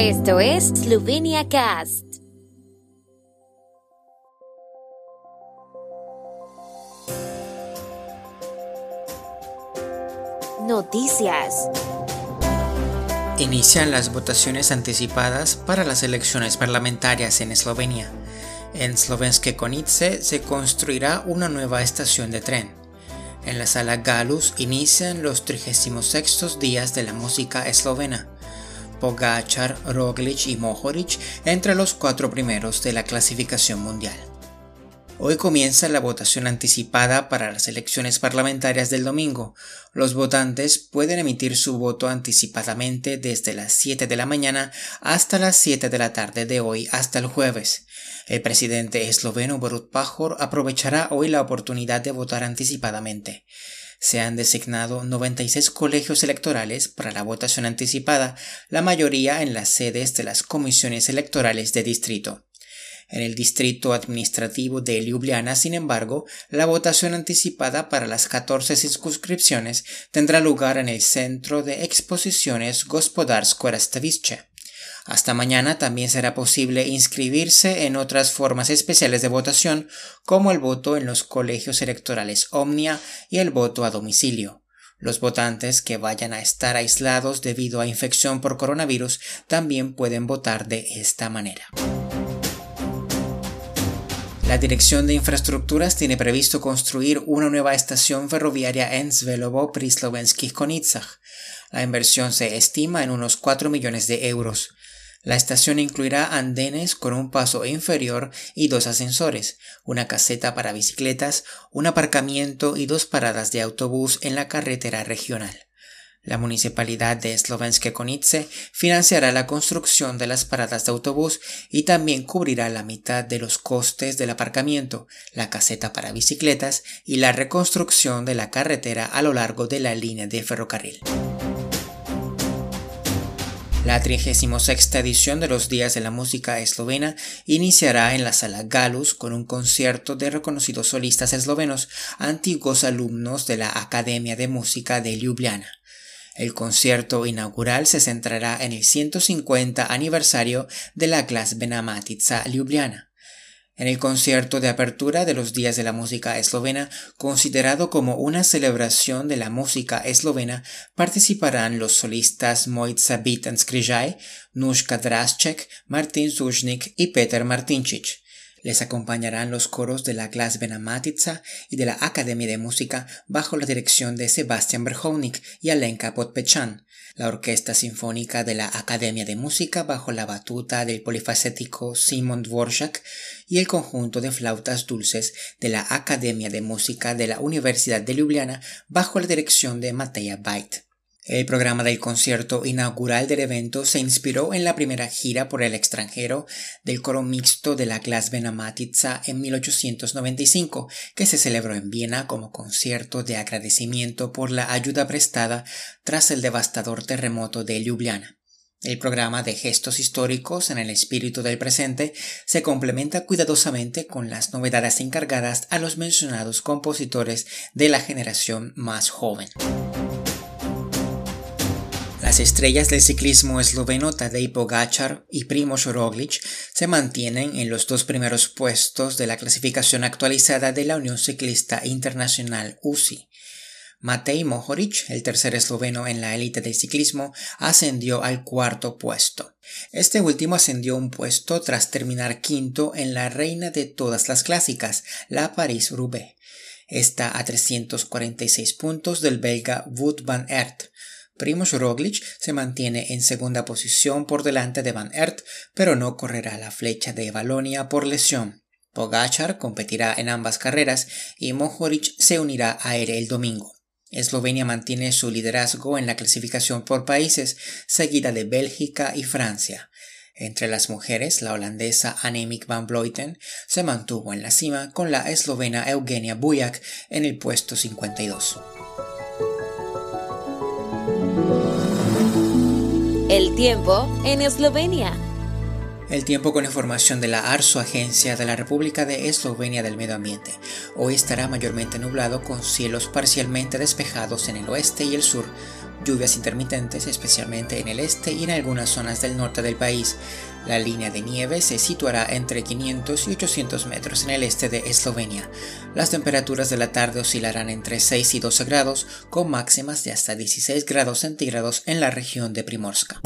Esto es Slovenia Cast. Noticias. Inician las votaciones anticipadas para las elecciones parlamentarias en Eslovenia. En Slovenske Konice se construirá una nueva estación de tren. En la sala Galus inician los 36 días de la música eslovena. Pogacar, Roglic y Mohoric entre los cuatro primeros de la clasificación mundial. Hoy comienza la votación anticipada para las elecciones parlamentarias del domingo. Los votantes pueden emitir su voto anticipadamente desde las 7 de la mañana hasta las 7 de la tarde de hoy hasta el jueves. El presidente esloveno Borut Pajor aprovechará hoy la oportunidad de votar anticipadamente. Se han designado 96 colegios electorales para la votación anticipada, la mayoría en las sedes de las comisiones electorales de distrito. En el distrito administrativo de Ljubljana, sin embargo, la votación anticipada para las 14 circunscripciones tendrá lugar en el Centro de Exposiciones Gospodarsko Rastavice. Hasta mañana también será posible inscribirse en otras formas especiales de votación, como el voto en los colegios electorales Omnia y el voto a domicilio. Los votantes que vayan a estar aislados debido a infección por coronavirus también pueden votar de esta manera. La Dirección de Infraestructuras tiene previsto construir una nueva estación ferroviaria en Svelovo pri Konitsach. La inversión se estima en unos 4 millones de euros. La estación incluirá andenes con un paso inferior y dos ascensores, una caseta para bicicletas, un aparcamiento y dos paradas de autobús en la carretera regional. La municipalidad de Slovenske Konice financiará la construcción de las paradas de autobús y también cubrirá la mitad de los costes del aparcamiento, la caseta para bicicletas y la reconstrucción de la carretera a lo largo de la línea de ferrocarril. La 36 edición de los Días de la Música Eslovena iniciará en la Sala Galus con un concierto de reconocidos solistas eslovenos, antiguos alumnos de la Academia de Música de Ljubljana. El concierto inaugural se centrará en el 150 aniversario de la Glasbena Matica Ljubljana. En el concierto de apertura de los Días de la Música Eslovena, considerado como una celebración de la música eslovena, participarán los solistas Mojca Bitan Skrijaj, Nushka Drasček, Martin Sužnik y Peter Martinčić. Les acompañarán los coros de la Glasbena Matica y de la Academia de Música bajo la dirección de Sebastian Berhovnik y Alenka Podpechan, la Orquesta Sinfónica de la Academia de Música bajo la batuta del polifacético Simon Dvorak y el conjunto de flautas dulces de la Academia de Música de la Universidad de Ljubljana bajo la dirección de Mateja Bait. El programa del concierto inaugural del evento se inspiró en la primera gira por el extranjero del coro mixto de la Glasbena Matica en 1895, que se celebró en Viena como concierto de agradecimiento por la ayuda prestada tras el devastador terremoto de Ljubljana. El programa de gestos históricos en el espíritu del presente se complementa cuidadosamente con las novedades encargadas a los mencionados compositores de la generación más joven. Las estrellas del ciclismo esloveno Tadej Pogacar y Primoz Roglic se mantienen en los dos primeros puestos de la clasificación actualizada de la Unión Ciclista Internacional UCI. Matej Mohoric, el tercer esloveno en la élite del ciclismo, ascendió al cuarto puesto. Este último ascendió un puesto tras terminar quinto en la reina de todas las clásicas, la París-Roubaix. Está a 346 puntos del belga Wout van Aert, Primoz Roglic se mantiene en segunda posición por delante de Van Aert, pero no correrá la flecha de Valonia por lesión. Pogachar competirá en ambas carreras y Mohoric se unirá a él el domingo. Eslovenia mantiene su liderazgo en la clasificación por países, seguida de Bélgica y Francia. Entre las mujeres, la holandesa Annemiek van Vleuten se mantuvo en la cima con la eslovena Eugenia Bujak en el puesto 52. El tiempo en Eslovenia. El tiempo con información de la ARSO, Agencia de la República de Eslovenia del Medio Ambiente. Hoy estará mayormente nublado con cielos parcialmente despejados en el oeste y el sur lluvias intermitentes, especialmente en el este y en algunas zonas del norte del país. La línea de nieve se situará entre 500 y 800 metros en el este de Eslovenia. Las temperaturas de la tarde oscilarán entre 6 y 12 grados, con máximas de hasta 16 grados centígrados en la región de Primorska.